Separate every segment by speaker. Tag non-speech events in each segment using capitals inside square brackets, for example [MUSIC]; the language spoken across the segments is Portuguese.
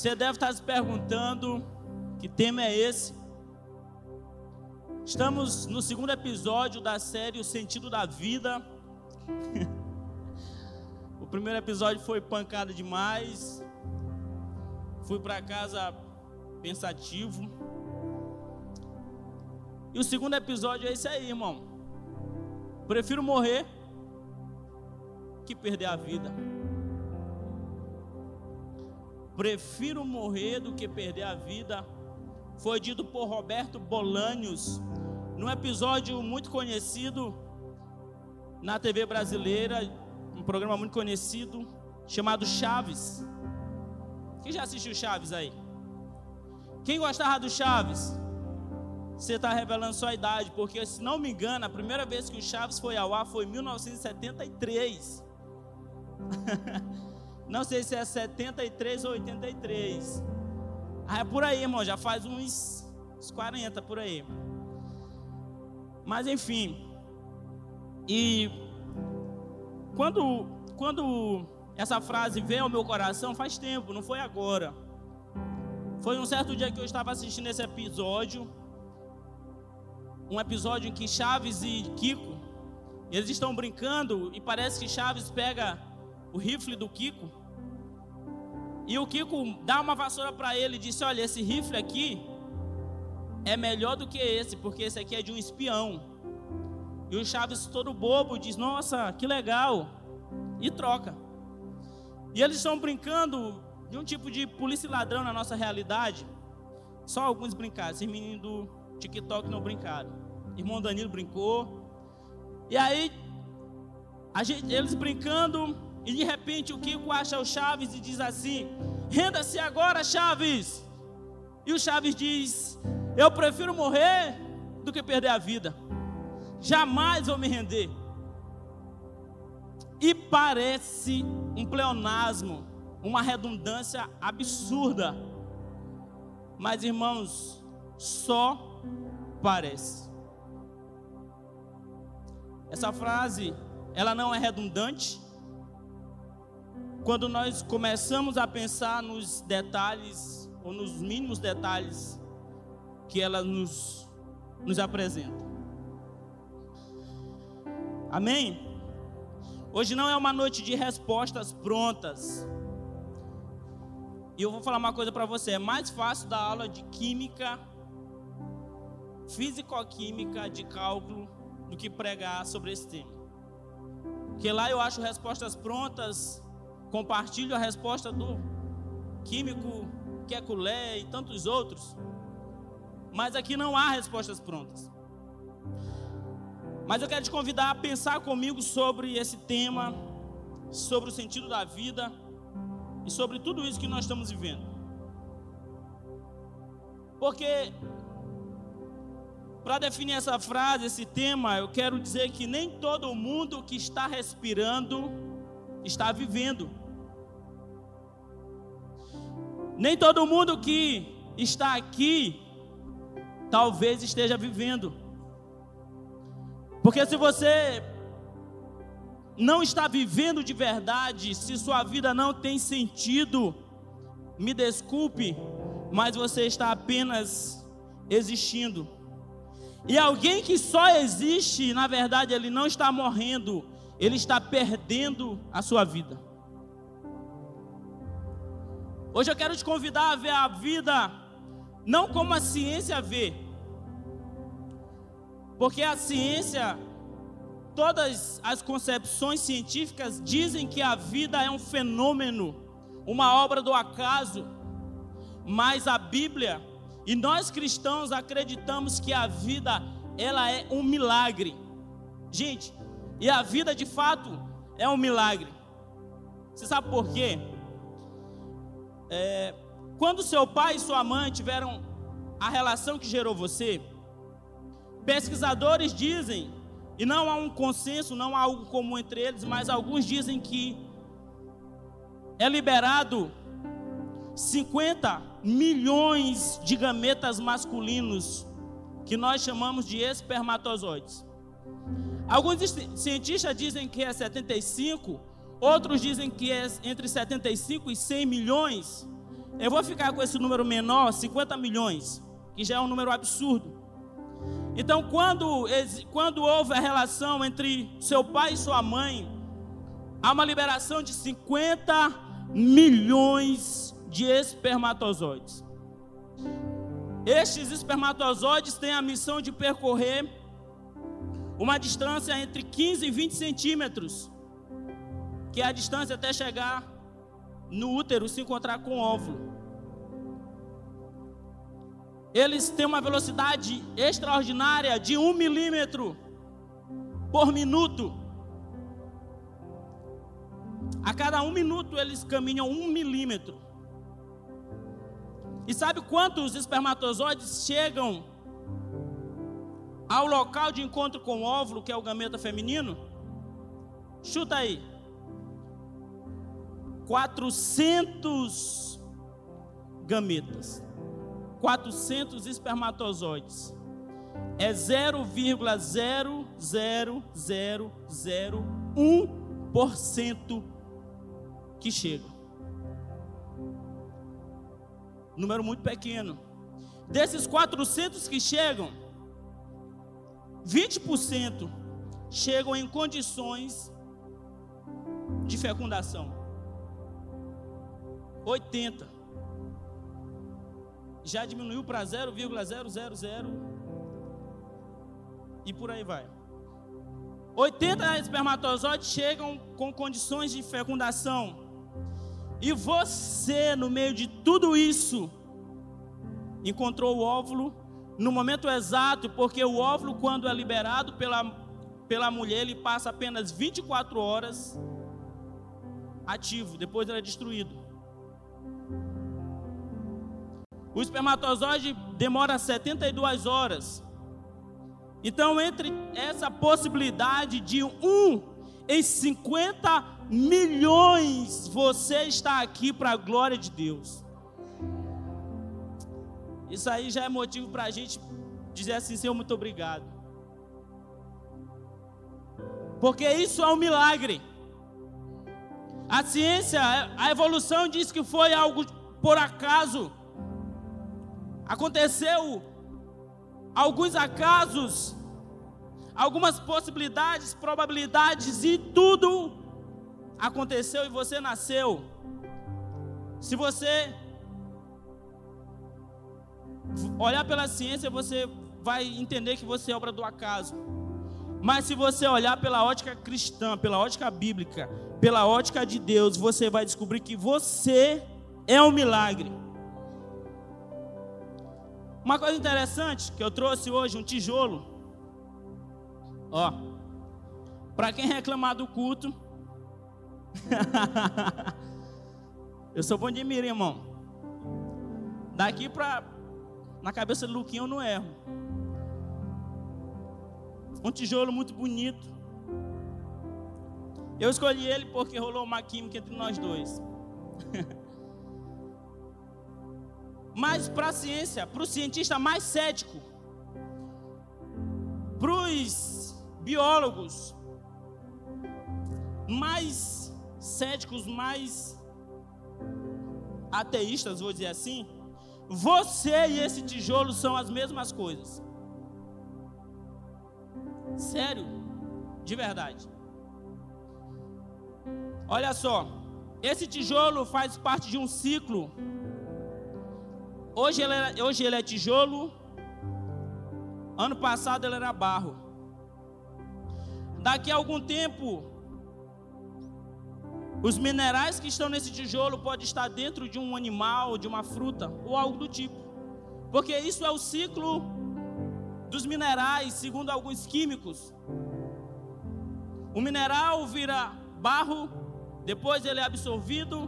Speaker 1: Você deve estar se perguntando que tema é esse. Estamos no segundo episódio da série O Sentido da Vida. [LAUGHS] o primeiro episódio foi pancada demais. Fui para casa pensativo. E o segundo episódio é esse aí, irmão. Prefiro morrer que perder a vida. Prefiro morrer do que perder a vida. Foi dito por Roberto Bolanios, num episódio muito conhecido na TV brasileira, um programa muito conhecido chamado Chaves. Quem já assistiu Chaves aí? Quem gostava do Chaves? Você está revelando sua idade, porque se não me engano, a primeira vez que o Chaves foi ao ar foi em 1973. [LAUGHS] Não sei se é 73 ou 83. Ah, é por aí, irmão. Já faz uns, uns 40 por aí. Mas enfim. E quando, quando essa frase veio ao meu coração, faz tempo, não foi agora. Foi um certo dia que eu estava assistindo esse episódio. Um episódio em que Chaves e Kiko, eles estão brincando e parece que Chaves pega o rifle do Kiko e o Kiko dá uma vassoura para ele e disse: Olha, esse rifle aqui é melhor do que esse, porque esse aqui é de um espião. E o Chaves, todo bobo, diz: Nossa, que legal. E troca. E eles estão brincando de um tipo de polícia e ladrão na nossa realidade. Só alguns brincaram. Esses meninos do TikTok não brincaram. Irmão Danilo brincou. E aí, gente, eles brincando, e de repente o Kiko acha o Chaves e diz assim: Renda-se agora, Chaves. E o Chaves diz: Eu prefiro morrer do que perder a vida. Jamais vou me render. E parece um pleonasmo, uma redundância absurda. Mas irmãos, só parece. Essa frase, ela não é redundante, quando nós começamos a pensar nos detalhes, ou nos mínimos detalhes que ela nos, nos apresenta. Amém? Hoje não é uma noite de respostas prontas. E eu vou falar uma coisa para você: é mais fácil dar aula de química, físico-química, de cálculo, do que pregar sobre esse tema. Porque lá eu acho respostas prontas compartilho a resposta do químico Kekulé e tantos outros. Mas aqui não há respostas prontas. Mas eu quero te convidar a pensar comigo sobre esse tema, sobre o sentido da vida e sobre tudo isso que nós estamos vivendo. Porque, para definir essa frase, esse tema, eu quero dizer que nem todo mundo que está respirando está vivendo. Nem todo mundo que está aqui talvez esteja vivendo. Porque se você não está vivendo de verdade, se sua vida não tem sentido, me desculpe, mas você está apenas existindo. E alguém que só existe, na verdade, ele não está morrendo, ele está perdendo a sua vida. Hoje eu quero te convidar a ver a vida não como a ciência vê. Porque a ciência, todas as concepções científicas dizem que a vida é um fenômeno, uma obra do acaso. Mas a Bíblia e nós cristãos acreditamos que a vida ela é um milagre. Gente, e a vida de fato é um milagre. Você sabe por quê? É, quando seu pai e sua mãe tiveram a relação que gerou você, pesquisadores dizem, e não há um consenso, não há algo comum entre eles, mas alguns dizem que é liberado 50 milhões de gametas masculinos, que nós chamamos de espermatozoides. Alguns cientistas dizem que é 75, Outros dizem que é entre 75 e 100 milhões. Eu vou ficar com esse número menor, 50 milhões, que já é um número absurdo. Então, quando, quando houve a relação entre seu pai e sua mãe, há uma liberação de 50 milhões de espermatozoides. Estes espermatozoides têm a missão de percorrer uma distância entre 15 e 20 centímetros, que é a distância até chegar no útero se encontrar com o óvulo. Eles têm uma velocidade extraordinária de um milímetro por minuto. A cada um minuto eles caminham um milímetro. E sabe quantos espermatozoides chegam ao local de encontro com o óvulo, que é o gameta feminino? Chuta aí. 400 gametas. 400 espermatozoides. É 0,00001% que chega. Número muito pequeno. Desses 400 que chegam, 20% chegam em condições de fecundação. 80 já diminuiu para 0,000 e por aí vai. 80 espermatozoides chegam com condições de fecundação. E você, no meio de tudo isso, encontrou o óvulo no momento exato, porque o óvulo, quando é liberado pela, pela mulher, ele passa apenas 24 horas ativo, depois ele é destruído. O espermatozoide demora 72 horas. Então, entre essa possibilidade de um em 50 milhões, você está aqui para a glória de Deus. Isso aí já é motivo para a gente dizer assim: Senhor, muito obrigado. Porque isso é um milagre. A ciência, a evolução diz que foi algo por acaso. Aconteceu alguns acasos, algumas possibilidades, probabilidades e tudo aconteceu e você nasceu. Se você olhar pela ciência, você vai entender que você é obra do acaso. Mas se você olhar pela ótica cristã, pela ótica bíblica, pela ótica de Deus, você vai descobrir que você é um milagre. Uma coisa interessante que eu trouxe hoje, um tijolo. Ó, para quem reclamar do culto, [LAUGHS] eu sou bom de mira, irmão. Daqui para na cabeça do Luquinho eu não erro. Um tijolo muito bonito. Eu escolhi ele porque rolou uma química entre nós dois. [LAUGHS] Mas para a ciência, para o cientista mais cético, para os biólogos mais céticos, mais ateístas, vou dizer assim, você e esse tijolo são as mesmas coisas. Sério, de verdade. Olha só, esse tijolo faz parte de um ciclo Hoje ele, é, hoje ele é tijolo. Ano passado ele era barro. Daqui a algum tempo, os minerais que estão nesse tijolo podem estar dentro de um animal, de uma fruta ou algo do tipo. Porque isso é o ciclo dos minerais, segundo alguns químicos. O mineral vira barro, depois ele é absorvido,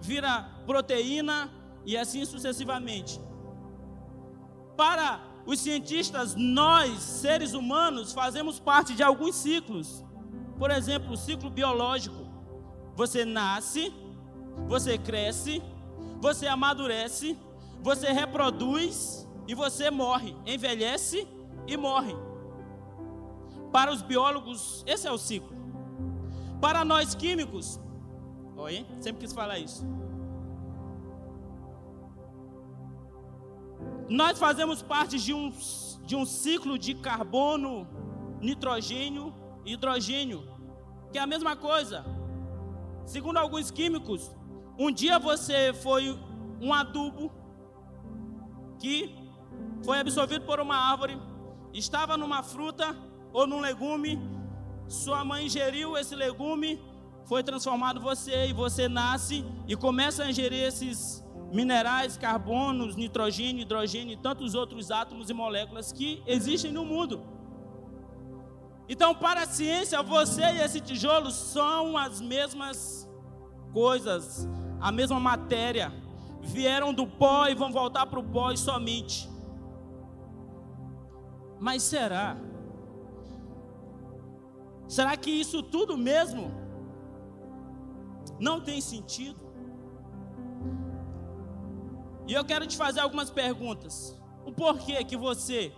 Speaker 1: vira proteína, e assim sucessivamente. Para os cientistas, nós, seres humanos, fazemos parte de alguns ciclos. Por exemplo, o ciclo biológico. Você nasce, você cresce, você amadurece, você reproduz e você morre, envelhece e morre. Para os biólogos, esse é o ciclo. Para nós químicos, oi, sempre quis falar isso. Nós fazemos parte de um, de um ciclo de carbono, nitrogênio e hidrogênio, que é a mesma coisa. Segundo alguns químicos, um dia você foi um adubo que foi absorvido por uma árvore, estava numa fruta ou num legume, sua mãe ingeriu esse legume, foi transformado você e você nasce e começa a ingerir esses minerais, carbonos, nitrogênio, hidrogênio e tantos outros átomos e moléculas que existem no mundo. Então, para a ciência, você e esse tijolo são as mesmas coisas, a mesma matéria. Vieram do pó e vão voltar para o pó e somente. Mas será? Será que isso tudo mesmo não tem sentido? E eu quero te fazer algumas perguntas. O porquê que você,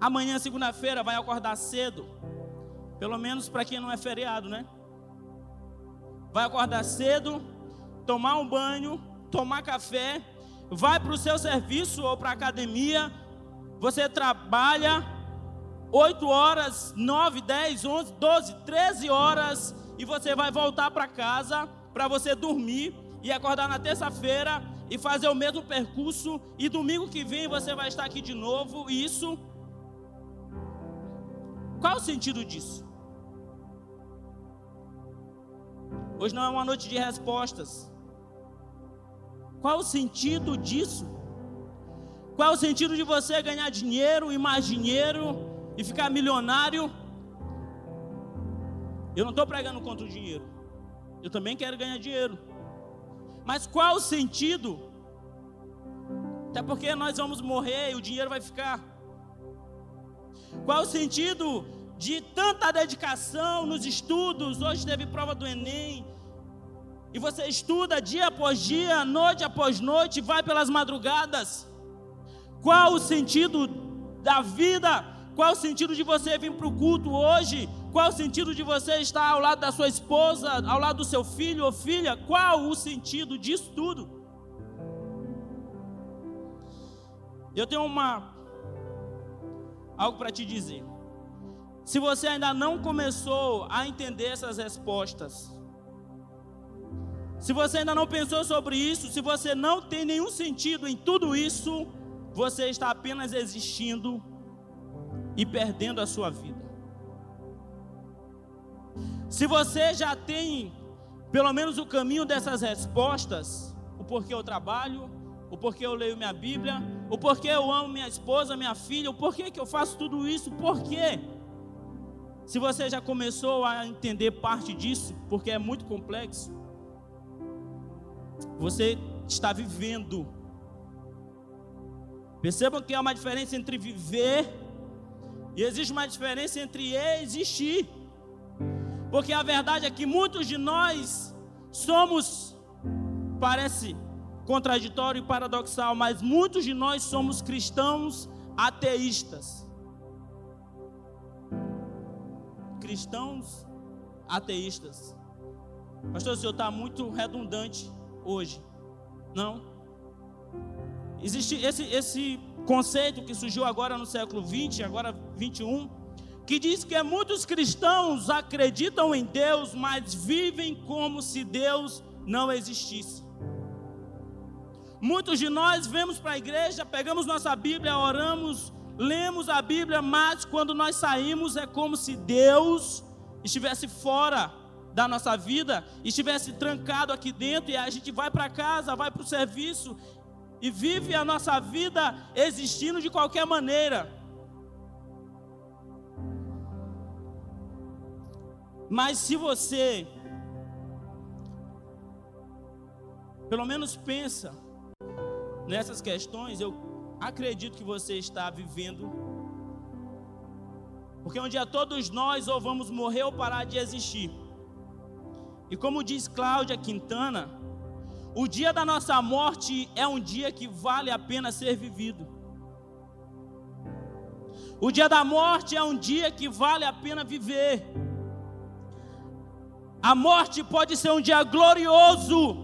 Speaker 1: amanhã, segunda-feira, vai acordar cedo? Pelo menos para quem não é feriado, né? Vai acordar cedo, tomar um banho, tomar café, vai para o seu serviço ou para a academia. Você trabalha 8 horas, 9, 10, 11, 12, 13 horas e você vai voltar para casa para você dormir e acordar na terça-feira e fazer o mesmo percurso, e domingo que vem você vai estar aqui de novo, e isso. Qual o sentido disso? Hoje não é uma noite de respostas. Qual o sentido disso? Qual o sentido de você ganhar dinheiro e mais dinheiro e ficar milionário? Eu não estou pregando contra o dinheiro. Eu também quero ganhar dinheiro. Mas qual o sentido? Até porque nós vamos morrer e o dinheiro vai ficar. Qual o sentido de tanta dedicação nos estudos? Hoje teve prova do Enem. E você estuda dia após dia, noite após noite, vai pelas madrugadas. Qual o sentido da vida? Qual o sentido de você vir para o culto hoje? Qual o sentido de você estar ao lado da sua esposa, ao lado do seu filho ou filha? Qual o sentido disso tudo? Eu tenho uma algo para te dizer. Se você ainda não começou a entender essas respostas, se você ainda não pensou sobre isso, se você não tem nenhum sentido em tudo isso, você está apenas existindo e perdendo a sua vida. Se você já tem pelo menos o caminho dessas respostas, o porquê eu trabalho, o porquê eu leio minha Bíblia, o porquê eu amo minha esposa, minha filha, o porquê que eu faço tudo isso, por quê? Se você já começou a entender parte disso, porque é muito complexo, você está vivendo. Percebam que há uma diferença entre viver e existe uma diferença entre existir. Porque a verdade é que muitos de nós somos, parece contraditório e paradoxal, mas muitos de nós somos cristãos ateístas. Cristãos ateístas. Pastor, o senhor está muito redundante hoje. Não? Existe esse, esse conceito que surgiu agora no século 20, agora 21 que diz que muitos cristãos acreditam em Deus, mas vivem como se Deus não existisse. Muitos de nós vemos para a igreja, pegamos nossa Bíblia, oramos, lemos a Bíblia, mas quando nós saímos é como se Deus estivesse fora da nossa vida, estivesse trancado aqui dentro e a gente vai para casa, vai para o serviço e vive a nossa vida existindo de qualquer maneira. Mas se você, pelo menos pensa nessas questões, eu acredito que você está vivendo. Porque um dia todos nós ou vamos morrer ou parar de existir. E como diz Cláudia Quintana, o dia da nossa morte é um dia que vale a pena ser vivido. O dia da morte é um dia que vale a pena viver. A morte pode ser um dia glorioso,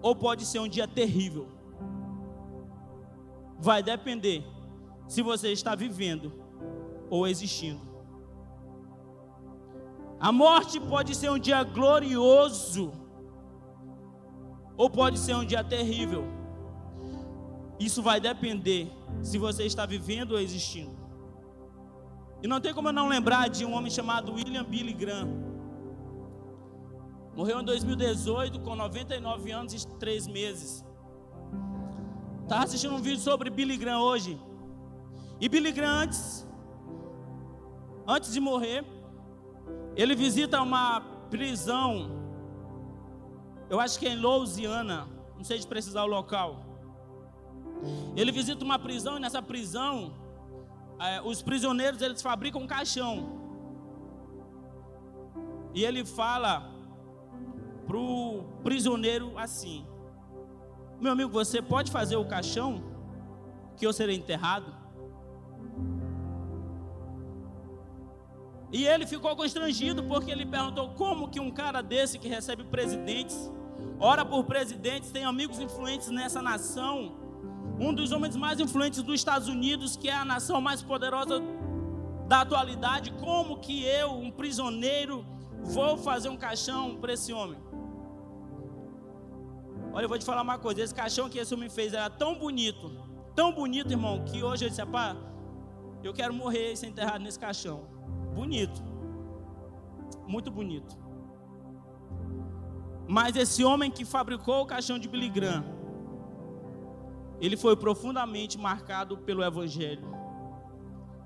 Speaker 1: ou pode ser um dia terrível. vai depender se você está vivendo ou existindo. A morte pode ser um dia glorioso, ou pode ser um dia terrível. Isso vai depender se você está vivendo ou existindo. E não tem como eu não lembrar de um homem chamado William Billy Graham. Morreu em 2018 com 99 anos e 3 meses. Estava assistindo um vídeo sobre Billy Graham hoje. E Billy Graham antes, antes de morrer, ele visita uma prisão. Eu acho que é em Louisiana, não sei de precisar o local. Ele visita uma prisão e nessa prisão é, os prisioneiros eles fabricam um caixão. E ele fala pro prisioneiro assim: meu amigo, você pode fazer o caixão que eu serei enterrado? E ele ficou constrangido porque ele perguntou como que um cara desse que recebe presidentes, ora por presidentes, tem amigos influentes nessa nação, um dos homens mais influentes dos Estados Unidos, que é a nação mais poderosa da atualidade, como que eu, um prisioneiro, vou fazer um caixão para esse homem? Olha, eu vou te falar uma coisa: esse caixão que esse homem fez era tão bonito, tão bonito, irmão, que hoje eu disse: pá, eu quero morrer e ser enterrado nesse caixão. Bonito, muito bonito. Mas esse homem que fabricou o caixão de Billy Graham, ele foi profundamente marcado pelo Evangelho.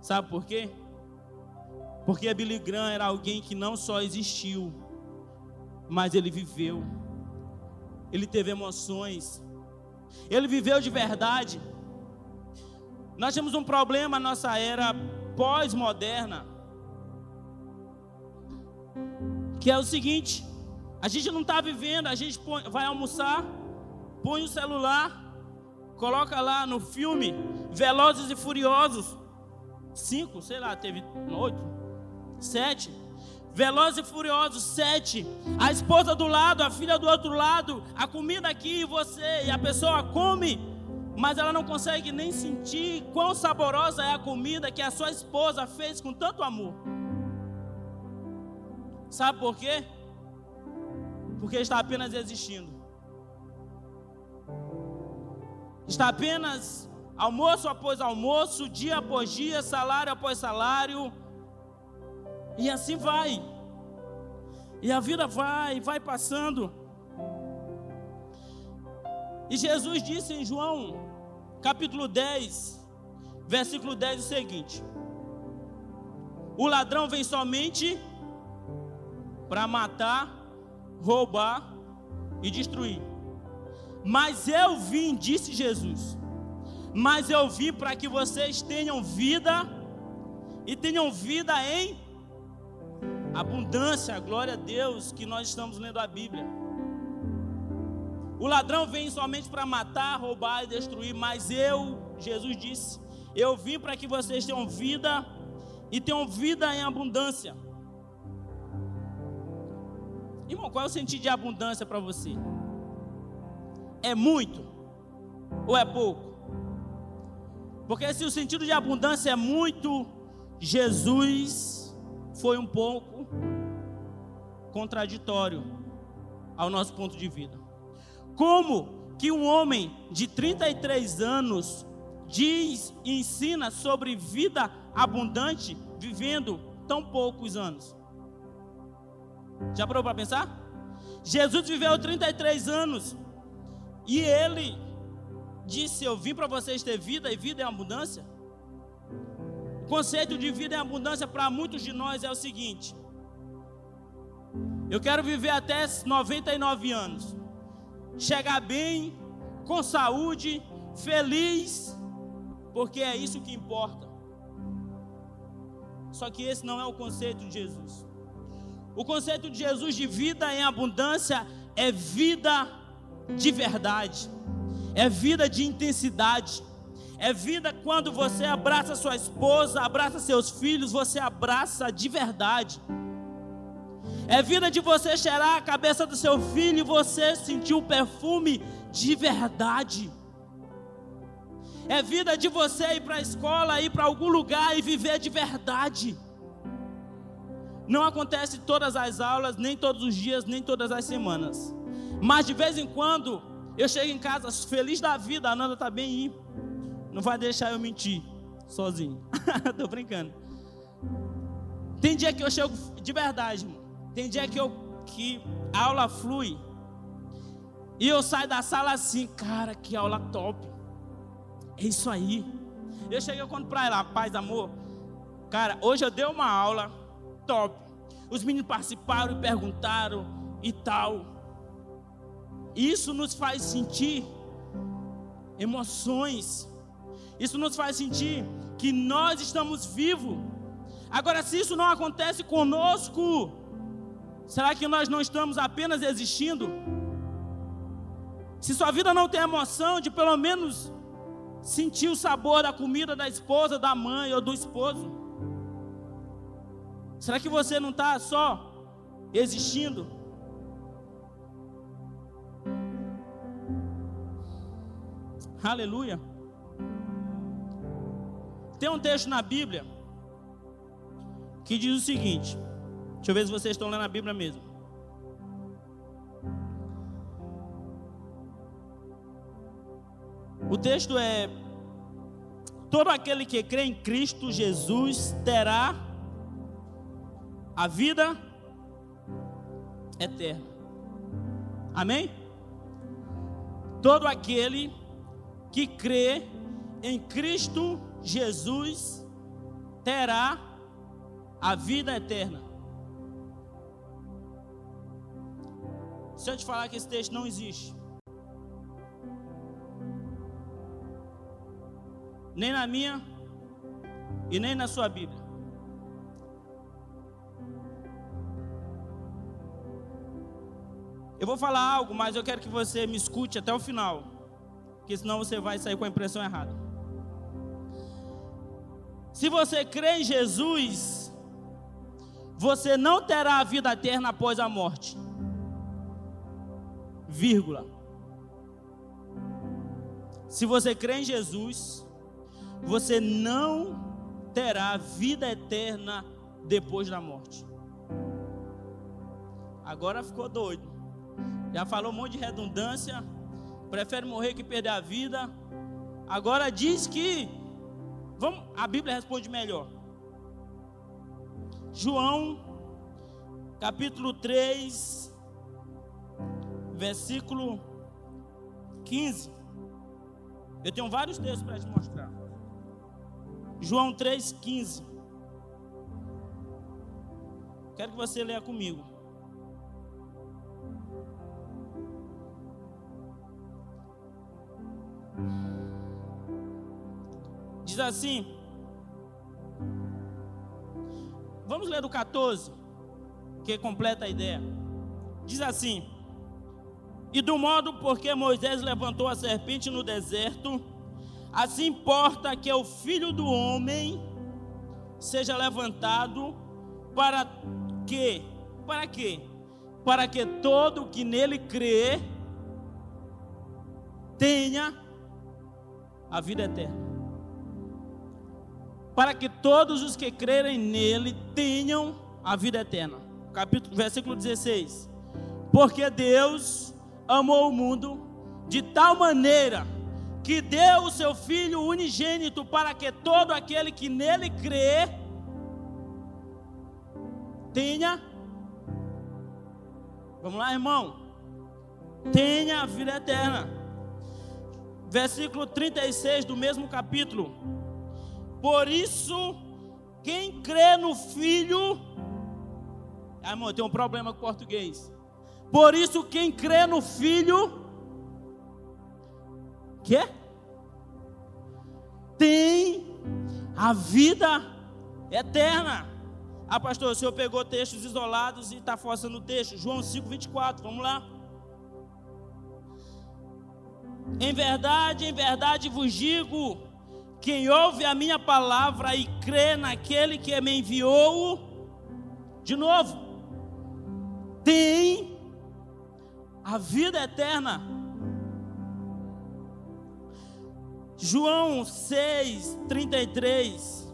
Speaker 1: Sabe por quê? Porque Billy Graham era alguém que não só existiu, mas ele viveu ele teve emoções, ele viveu de verdade. Nós temos um problema na nossa era pós-moderna, que é o seguinte: a gente não está vivendo, a gente vai almoçar, põe o celular, coloca lá no filme Velozes e Furiosos, cinco, sei lá, teve oito, sete. Velozes e Furiosos 7. A esposa do lado, a filha do outro lado, a comida aqui e você, e a pessoa come, mas ela não consegue nem sentir quão saborosa é a comida que a sua esposa fez com tanto amor. Sabe por quê? Porque está apenas existindo. Está apenas almoço após almoço, dia após dia, salário após salário e assim vai. E a vida vai, vai passando. E Jesus disse em João, capítulo 10, versículo 10 o seguinte: O ladrão vem somente para matar, roubar e destruir. Mas eu vim, disse Jesus, mas eu vim para que vocês tenham vida e tenham vida em abundância, glória a Deus, que nós estamos lendo a Bíblia. O ladrão vem somente para matar, roubar e destruir, mas eu, Jesus disse, eu vim para que vocês tenham vida e tenham vida em abundância. Irmão, qual é o sentido de abundância para você? É muito ou é pouco? Porque se o sentido de abundância é muito, Jesus foi um pouco contraditório ao nosso ponto de vida. Como que um homem de 33 anos diz e ensina sobre vida abundante vivendo tão poucos anos? Já parou para pensar? Jesus viveu 33 anos e ele disse: Eu vim para vocês ter vida e vida em abundância. O conceito de vida em abundância para muitos de nós é o seguinte: eu quero viver até 99 anos, chegar bem, com saúde, feliz, porque é isso que importa. Só que esse não é o conceito de Jesus. O conceito de Jesus de vida em abundância é vida de verdade, é vida de intensidade, é vida quando você abraça sua esposa, abraça seus filhos, você abraça de verdade. É vida de você cheirar a cabeça do seu filho e você sentir o perfume de verdade. É vida de você ir para a escola, ir para algum lugar e viver de verdade. Não acontece todas as aulas, nem todos os dias, nem todas as semanas. Mas de vez em quando eu chego em casa feliz da vida, a Nanda está bem aí. Não vai deixar eu mentir sozinho. [LAUGHS] Tô brincando. Tem dia que eu chego de verdade. Tem dia que, eu, que a aula flui. E eu saio da sala assim, cara, que aula top. É isso aí. Eu cheguei quando para ela, paz, amor. Cara, hoje eu dei uma aula top. Os meninos participaram e perguntaram e tal. Isso nos faz sentir emoções. Isso nos faz sentir que nós estamos vivos. Agora, se isso não acontece conosco, será que nós não estamos apenas existindo? Se sua vida não tem emoção de pelo menos sentir o sabor da comida da esposa, da mãe ou do esposo, será que você não está só existindo? Aleluia. Tem um texto na Bíblia que diz o seguinte: deixa eu ver se vocês estão lendo a Bíblia mesmo. O texto é: Todo aquele que crê em Cristo Jesus terá a vida eterna. Amém? Todo aquele que crê em Cristo Jesus terá a vida eterna. Se eu te falar que esse texto não existe, nem na minha e nem na sua Bíblia. Eu vou falar algo, mas eu quero que você me escute até o final, porque senão você vai sair com a impressão errada. Se você crê em Jesus, você não terá a vida eterna após a morte. Vírgula. Se você crê em Jesus, você não terá vida eterna depois da morte. Agora ficou doido. Já falou um monte de redundância. Prefere morrer que perder a vida. Agora diz que. Vamos, a Bíblia responde melhor. João, capítulo 3, versículo 15. Eu tenho vários textos para te mostrar. João 3,15. Quero que você leia comigo. Diz assim. Vamos ler do 14, que completa a ideia. Diz assim: E do modo porque Moisés levantou a serpente no deserto, Assim importa que o filho do homem seja levantado para que? Para quê? Para que todo que nele crê tenha a vida eterna. Para que todos os que crerem nele tenham a vida eterna. Capítulo, versículo 16. Porque Deus amou o mundo de tal maneira que deu o seu Filho unigênito para que todo aquele que nele crê tenha. Vamos lá, irmão. Tenha a vida eterna. Versículo 36 do mesmo capítulo. Por isso, quem crê no Filho. Ah, irmão, tem um problema com português. Por isso, quem crê no Filho Quê? Tem a vida eterna. Ah, pastor, o senhor pegou textos isolados e está forçando o texto. João 5, 24, vamos lá. Em verdade, em verdade vos digo: quem ouve a minha palavra e crê naquele que me enviou, de novo, tem a vida eterna. João 6, 33.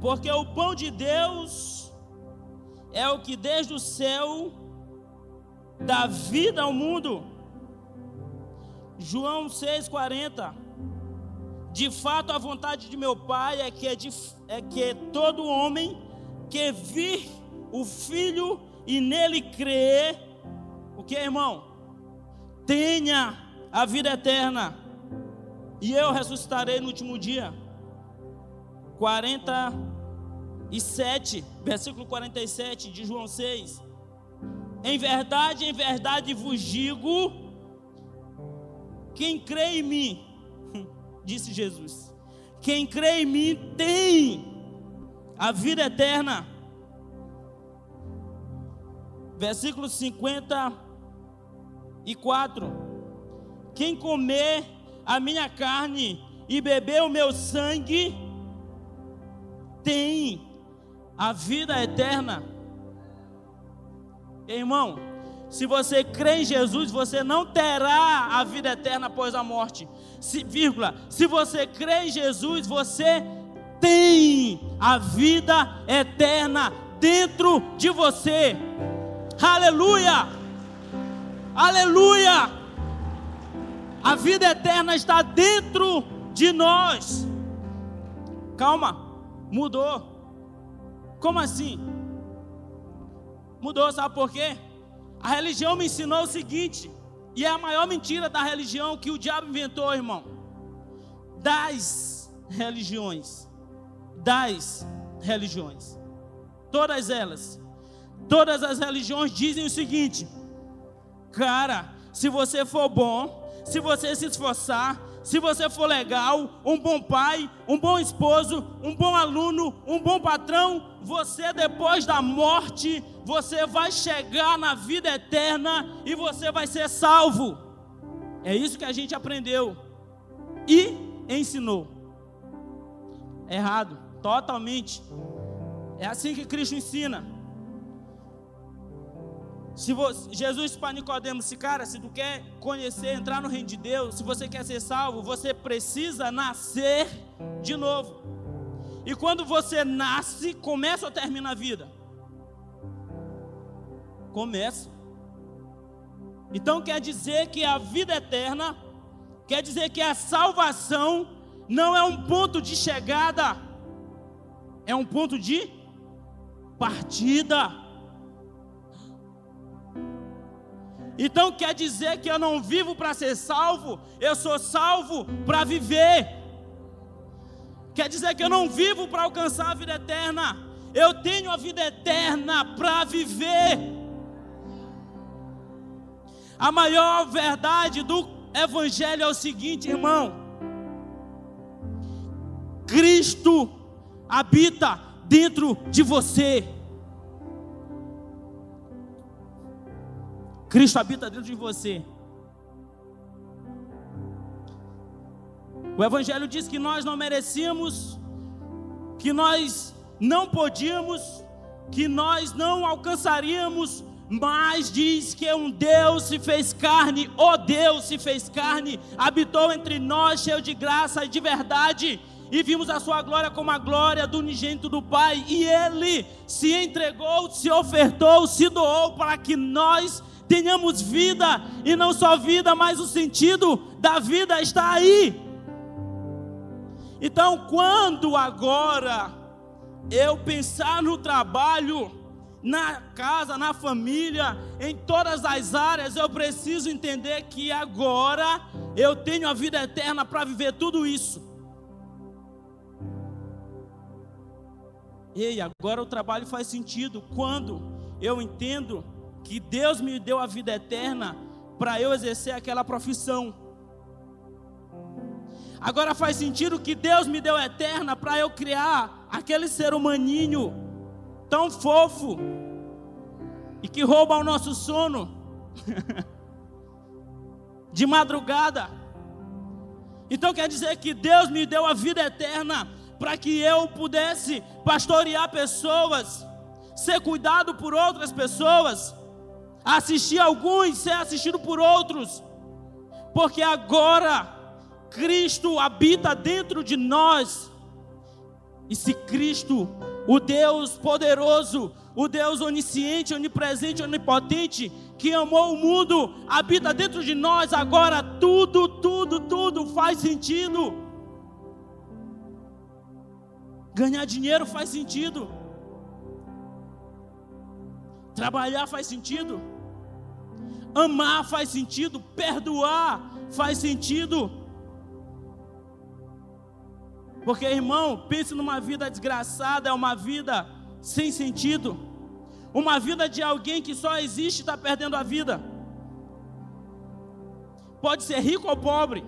Speaker 1: Porque o pão de Deus é o que desde o céu dá vida ao mundo. João 6,40. De fato, a vontade de meu Pai é que, é, de, é que todo homem que vir o Filho e nele crer, o que, irmão? Tenha a vida eterna, e eu ressuscitarei no último dia. 47, versículo 47 de João 6. Em verdade, em verdade vos digo: quem crê em mim, [LAUGHS] disse Jesus, quem crê em mim tem a vida eterna. Versículo 54: Quem comer a minha carne e beber o meu sangue, tem a vida eterna Irmão, se você crê em Jesus, você não terá a vida eterna após a morte. Se, vírgula, se você crê em Jesus, você tem a vida eterna dentro de você. Aleluia! Aleluia! A vida eterna está dentro de nós. Calma, mudou. Como assim? Mudou, sabe por quê? A religião me ensinou o seguinte, e é a maior mentira da religião que o diabo inventou, irmão. Das religiões, das religiões, todas elas, todas as religiões dizem o seguinte: cara, se você for bom, se você se esforçar, se você for legal, um bom pai, um bom esposo, um bom aluno, um bom patrão, você depois da morte, você vai chegar na vida eterna e você vai ser salvo. É isso que a gente aprendeu e ensinou. Errado, totalmente. É assim que Cristo ensina. Se você, Jesus para Nicodemos, se cara, se tu quer conhecer, entrar no reino de Deus, se você quer ser salvo, você precisa nascer de novo. E quando você nasce, começa ou termina a vida? Começa. Então quer dizer que a vida eterna, quer dizer que a salvação não é um ponto de chegada, é um ponto de partida. Então quer dizer que eu não vivo para ser salvo, eu sou salvo para viver. Quer dizer que eu não vivo para alcançar a vida eterna, eu tenho a vida eterna para viver. A maior verdade do Evangelho é o seguinte, irmão: Cristo habita dentro de você. Cristo habita dentro de você. O Evangelho diz que nós não merecíamos, que nós não podíamos, que nós não alcançaríamos, mas diz que um Deus se fez carne, o oh Deus se fez carne, habitou entre nós, cheio de graça e de verdade, e vimos a sua glória como a glória do unigênito do Pai, e ele se entregou, se ofertou, se doou para que nós tenhamos vida, e não só vida, mas o sentido da vida está aí. Então, quando agora eu pensar no trabalho, na casa, na família, em todas as áreas, eu preciso entender que agora eu tenho a vida eterna para viver tudo isso. Ei, agora o trabalho faz sentido quando eu entendo que Deus me deu a vida eterna para eu exercer aquela profissão. Agora faz sentido que Deus me deu eterna para eu criar aquele ser humaninho tão fofo e que rouba o nosso sono [LAUGHS] de madrugada. Então quer dizer que Deus me deu a vida eterna para que eu pudesse pastorear pessoas, ser cuidado por outras pessoas assistir alguns, ser assistido por outros, porque agora Cristo habita dentro de nós. E se Cristo, o Deus poderoso, o Deus onisciente, onipresente, onipotente, que amou o mundo, habita dentro de nós, agora tudo, tudo, tudo faz sentido. Ganhar dinheiro faz sentido. Trabalhar faz sentido. Amar faz sentido. Perdoar faz sentido. Porque, irmão, pense numa vida desgraçada, é uma vida sem sentido. Uma vida de alguém que só existe e está perdendo a vida. Pode ser rico ou pobre.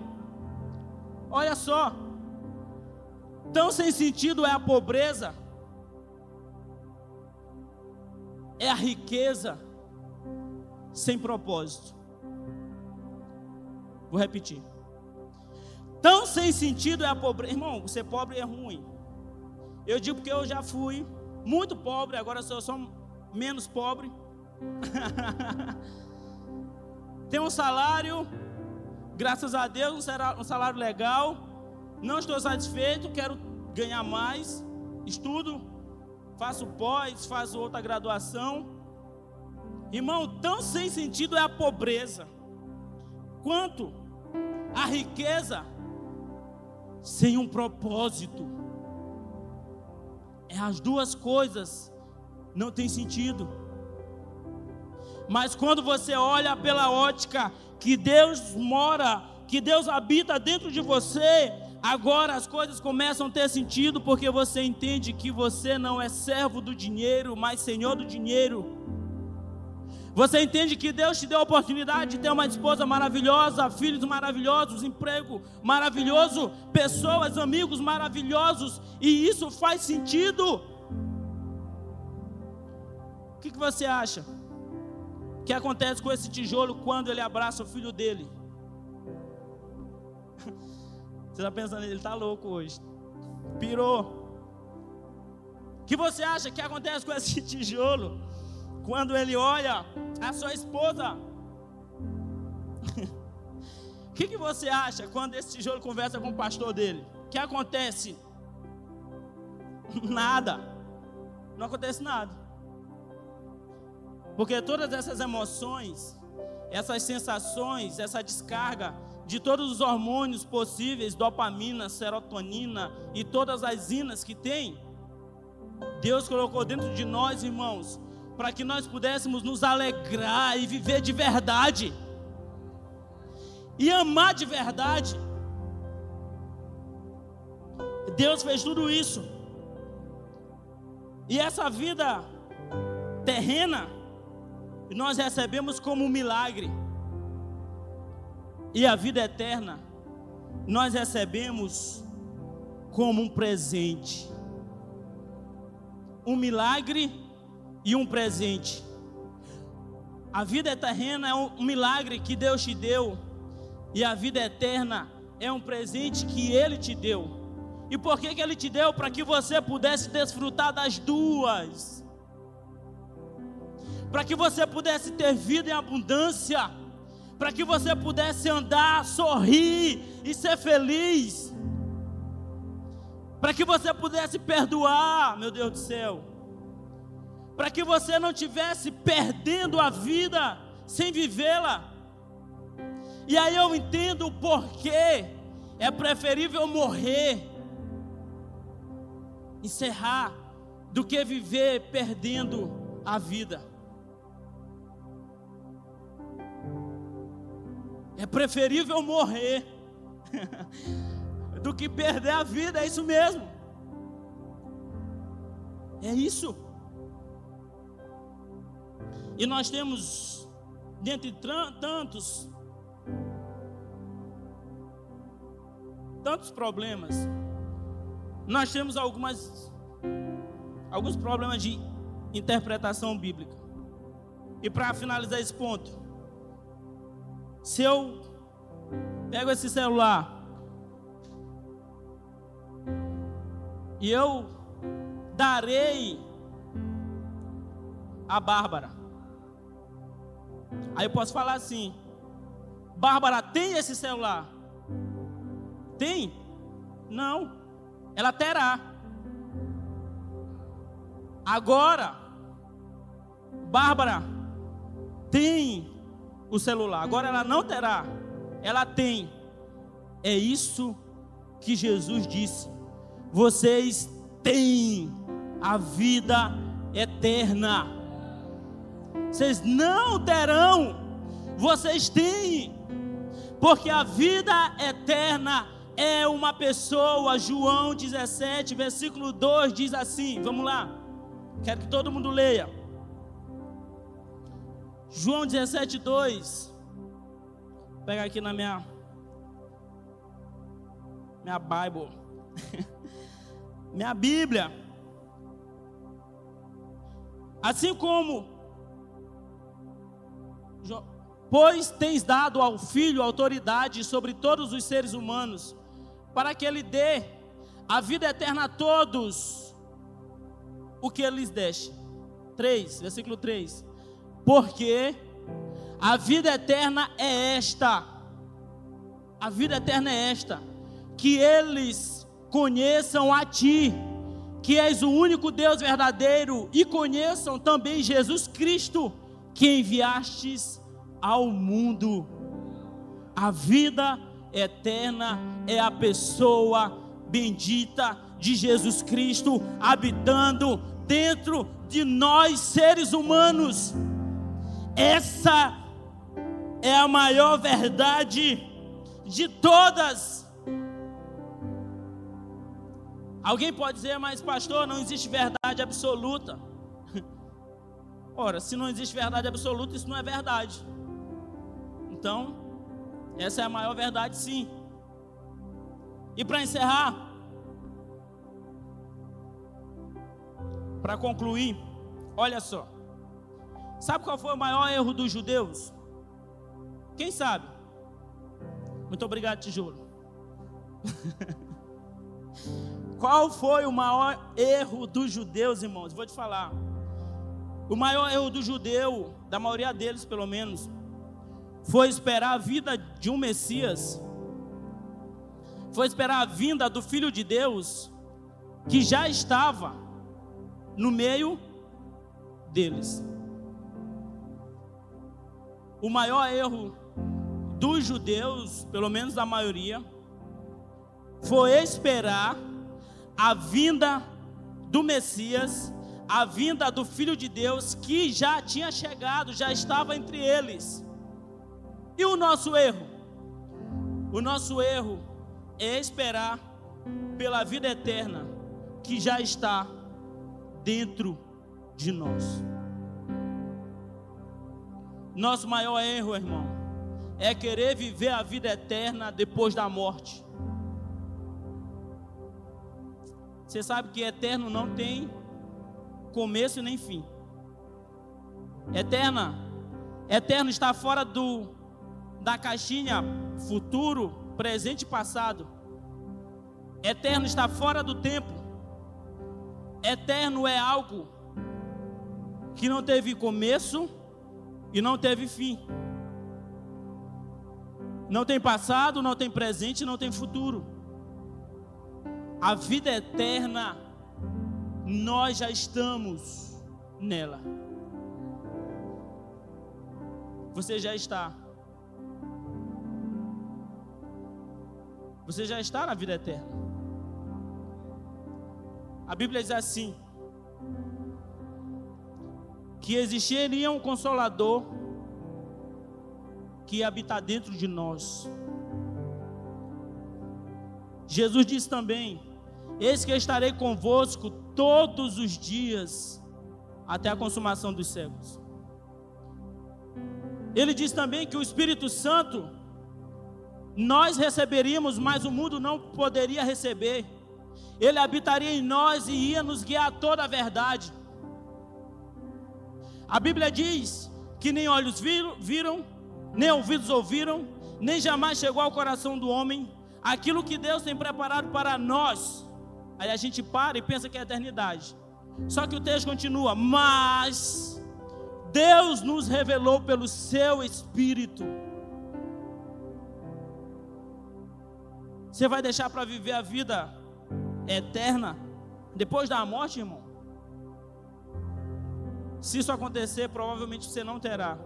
Speaker 1: Olha só. Tão sem sentido é a pobreza, é a riqueza sem propósito. Vou repetir. Tão sem sentido é a pobreza. Irmão, ser pobre é ruim. Eu digo porque eu já fui muito pobre, agora sou só menos pobre. [LAUGHS] Tenho um salário, graças a Deus, um salário legal. Não estou satisfeito, quero ganhar mais. Estudo, faço pós, faço outra graduação. Irmão, tão sem sentido é a pobreza, quanto a riqueza sem um propósito. É as duas coisas não tem sentido. Mas quando você olha pela ótica que Deus mora, que Deus habita dentro de você, agora as coisas começam a ter sentido porque você entende que você não é servo do dinheiro, mas senhor do dinheiro. Você entende que Deus te deu a oportunidade de ter uma esposa maravilhosa, filhos maravilhosos, emprego maravilhoso, pessoas, amigos maravilhosos, e isso faz sentido. O que, que você acha? Que acontece com esse tijolo quando ele abraça o filho dele? [LAUGHS] Você está pensando, ele está louco hoje. Pirou. O que você acha que acontece com esse [LAUGHS] tijolo? Quando ele olha a sua esposa. O [LAUGHS] que, que você acha quando esse tijolo conversa com o pastor dele? O que acontece? Nada. Não acontece nada. Porque todas essas emoções, essas sensações, essa descarga de todos os hormônios possíveis, dopamina, serotonina e todas as inas que tem, Deus colocou dentro de nós, irmãos, para que nós pudéssemos nos alegrar e viver de verdade, e amar de verdade. Deus fez tudo isso, e essa vida terrena, nós recebemos como um milagre, e a vida eterna, nós recebemos como um presente. Um milagre e um presente. A vida terrena é um milagre que Deus te deu, e a vida eterna é um presente que Ele te deu. E por que, que Ele te deu? Para que você pudesse desfrutar das duas, para que você pudesse ter vida em abundância, para que você pudesse andar, sorrir e ser feliz, para que você pudesse perdoar, meu Deus do céu para que você não tivesse perdendo a vida sem vivê-la. E aí eu entendo o porquê é preferível morrer, encerrar, do que viver perdendo a vida. É preferível morrer [LAUGHS] do que perder a vida, é isso mesmo. É isso. E nós temos, dentre tantos, tantos problemas, nós temos algumas, alguns problemas de interpretação bíblica. E para finalizar esse ponto, se eu pego esse celular e eu darei a Bárbara Aí eu posso falar assim: Bárbara, tem esse celular? Tem? Não. Ela terá. Agora, Bárbara tem o celular. Agora ela não terá. Ela tem. É isso que Jesus disse. Vocês têm a vida eterna. Vocês não terão. Vocês têm. Porque a vida eterna é uma pessoa. João 17, versículo 2 diz assim: Vamos lá. Quero que todo mundo leia. João 17, 2. Vou pegar aqui na minha minha Bible. [LAUGHS] minha Bíblia. Assim como pois tens dado ao filho autoridade sobre todos os seres humanos, para que ele dê a vida eterna a todos o que ele lhes deixe. 3, versículo 3 porque a vida eterna é esta. A vida eterna é esta: que eles conheçam a Ti, que és o único Deus verdadeiro, e conheçam também Jesus Cristo, que enviastes ao mundo. A vida eterna é a pessoa bendita de Jesus Cristo habitando dentro de nós, seres humanos. Essa é a maior verdade de todas. Alguém pode dizer, mas pastor, não existe verdade absoluta. Ora, se não existe verdade absoluta, isso não é verdade. Então, essa é a maior verdade, sim. E para encerrar, para concluir, olha só. Sabe qual foi o maior erro dos judeus? Quem sabe? Muito obrigado, tijolo. [LAUGHS] qual foi o maior erro dos judeus, irmãos? Vou te falar. O maior erro do judeu, da maioria deles pelo menos, foi esperar a vida de um Messias, foi esperar a vinda do Filho de Deus, que já estava no meio deles. O maior erro dos judeus, pelo menos da maioria, foi esperar a vinda do Messias, a vinda do Filho de Deus, que já tinha chegado, já estava entre eles. E o nosso erro? O nosso erro é esperar pela vida eterna que já está dentro de nós. Nosso maior erro, irmão, é querer viver a vida eterna depois da morte. Você sabe que eterno não tem começo nem fim. Eterna, eterno está fora do da caixinha futuro, presente e passado. Eterno está fora do tempo. Eterno é algo que não teve começo e não teve fim. Não tem passado, não tem presente, não tem futuro. A vida eterna, nós já estamos nela. Você já está. Você já está na vida eterna. A Bíblia diz assim: que existiria um consolador que habita dentro de nós. Jesus disse também: Eis que estarei convosco todos os dias até a consumação dos séculos. Ele diz também que o Espírito Santo nós receberíamos, mas o mundo não poderia receber. Ele habitaria em nós e ia nos guiar a toda a verdade. A Bíblia diz que nem olhos viram, viram, nem ouvidos ouviram, nem jamais chegou ao coração do homem aquilo que Deus tem preparado para nós. Aí a gente para e pensa que é eternidade. Só que o texto continua: Mas Deus nos revelou pelo seu Espírito. Você vai deixar para viver a vida eterna depois da morte, irmão? Se isso acontecer, provavelmente você não terá.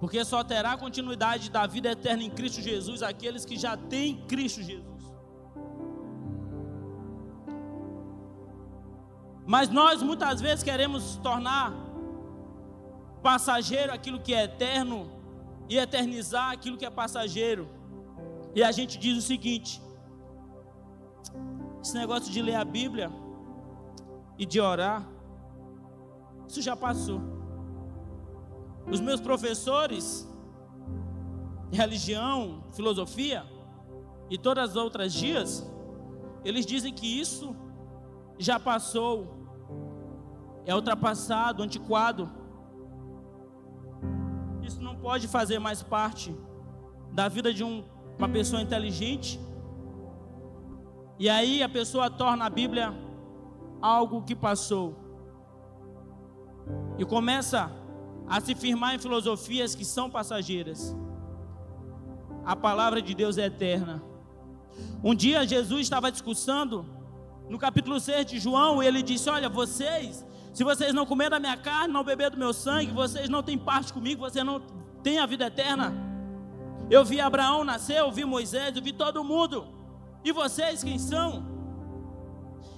Speaker 1: Porque só terá continuidade da vida eterna em Cristo Jesus aqueles que já têm Cristo Jesus. Mas nós muitas vezes queremos tornar passageiro aquilo que é eterno e eternizar aquilo que é passageiro. E a gente diz o seguinte: esse negócio de ler a Bíblia e de orar, isso já passou. Os meus professores religião, filosofia e todas as outras dias, eles dizem que isso já passou, é ultrapassado, antiquado. Isso não pode fazer mais parte da vida de um, uma pessoa inteligente. E aí a pessoa torna a Bíblia algo que passou. E começa a se firmar em filosofias que são passageiras. A palavra de Deus é eterna. Um dia Jesus estava discussando no capítulo 6 de João, ele disse: Olha, vocês, se vocês não comerem da minha carne, não beber do meu sangue, vocês não têm parte comigo, vocês não têm a vida eterna. Eu vi Abraão nascer, eu vi Moisés, eu vi todo mundo. E vocês quem são?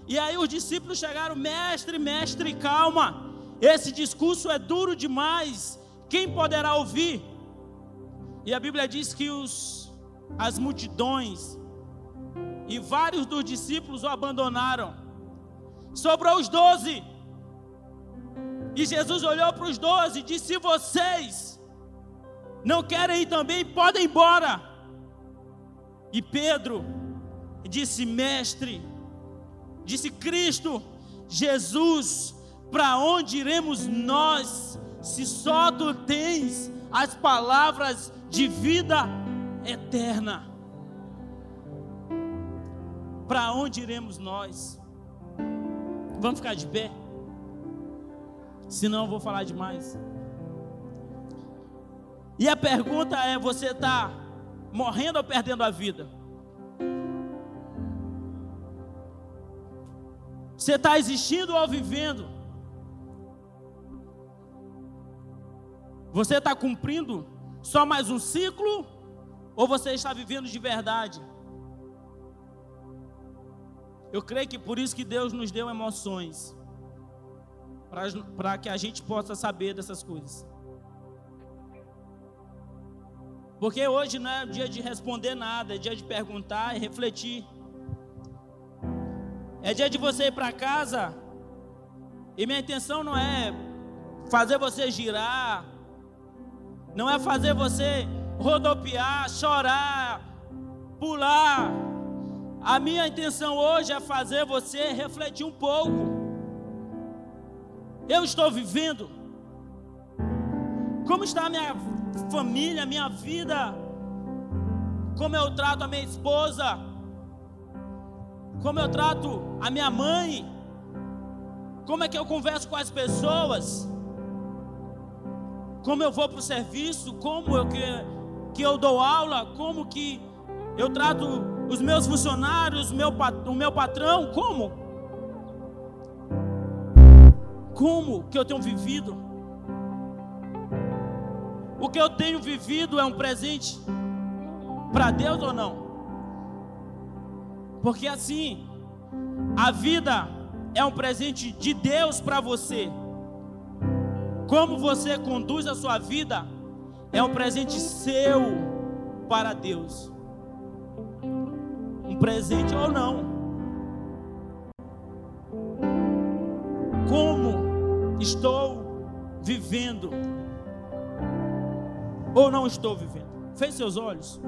Speaker 1: E aí os discípulos chegaram, mestre, mestre, calma. Esse discurso é duro demais. Quem poderá ouvir? E a Bíblia diz que os, as multidões e vários dos discípulos o abandonaram. Sobrou os doze. E Jesus olhou para os doze e disse: Se vocês não querem ir também, podem ir embora. E Pedro disse: Mestre, disse Cristo, Jesus, para onde iremos nós, se só tu tens as palavras de vida eterna? Para onde iremos nós? Vamos ficar de pé? Senão eu vou falar demais. E a pergunta é: você está morrendo ou perdendo a vida? Você está existindo ou vivendo? Você está cumprindo só mais um ciclo? Ou você está vivendo de verdade? Eu creio que por isso que Deus nos deu emoções, para que a gente possa saber dessas coisas. Porque hoje não é dia de responder nada, é dia de perguntar e refletir. É dia de você ir para casa, e minha intenção não é fazer você girar, não é fazer você rodopiar, chorar, pular. A minha intenção hoje é fazer você refletir um pouco. Eu estou vivendo. Como está a minha família, a minha vida? Como eu trato a minha esposa? Como eu trato a minha mãe? Como é que eu converso com as pessoas? Como eu vou para o serviço? Como eu que, que eu dou aula? Como que eu trato os meus funcionários, meu, o meu patrão, como? Como que eu tenho vivido? O que eu tenho vivido é um presente para Deus ou não? Porque assim, a vida é um presente de Deus para você. Como você conduz a sua vida é um presente seu para Deus presente ou não. Como estou vivendo ou não estou vivendo? Feche seus olhos.